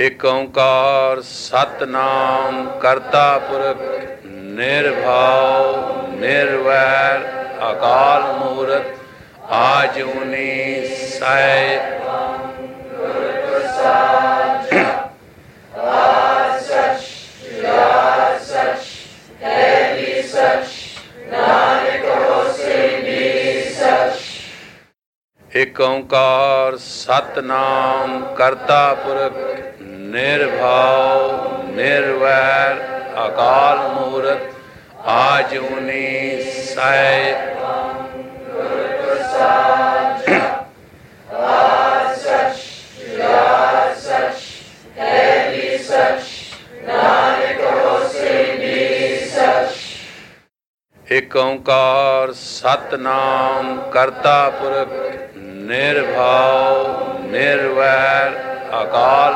एक ओंकार सतनाम करता पुरख निर्भाव, निर्वैर, अकाल मूर्त, आज उन्नी सय। एक ओंकार सतनाम करता पुरख निर्भव निर्वैर अकाल मुहूर्त आज उन्हीं एक ओंकार सतनाम करता पुरख निर्भव निर्वैर अकाल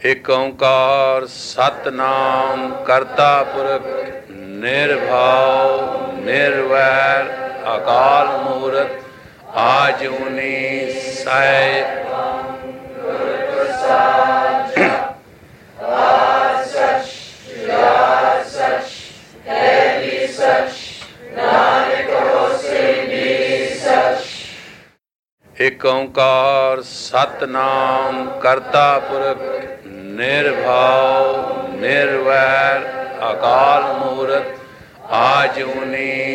एक ओंकार सतनाम करता पुरख निर्भाव निर्वैर अकाल मुहूर्त आज उन्हें सह एक ओंकार सतनाम करता पुरख, निर्भाव, निर्वैर, अकाल मूर्त, आज उन्हीं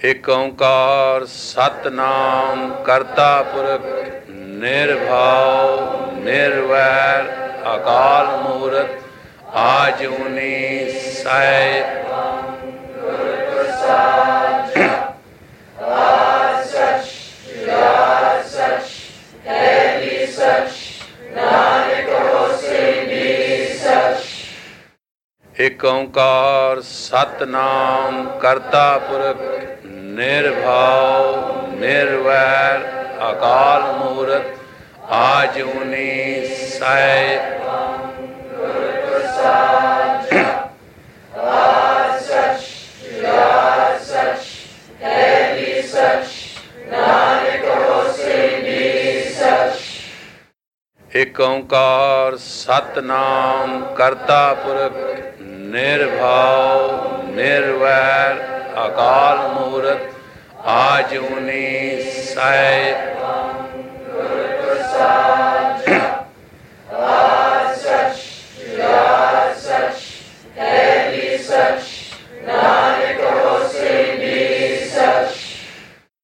एक ओंकार सतनाम करता पुरख निर्भव निर्वैर अकाल मुहूर्त आजूनी सय एक ओंकार सतनाम करता पुरख निर्भव निर्वैर अकाल मूर्त आज उन्हें एक ओंकार सतनाम करता पुरख निर्भाव निर्वैर अकाल मुहूर्त आज उन्हें सय such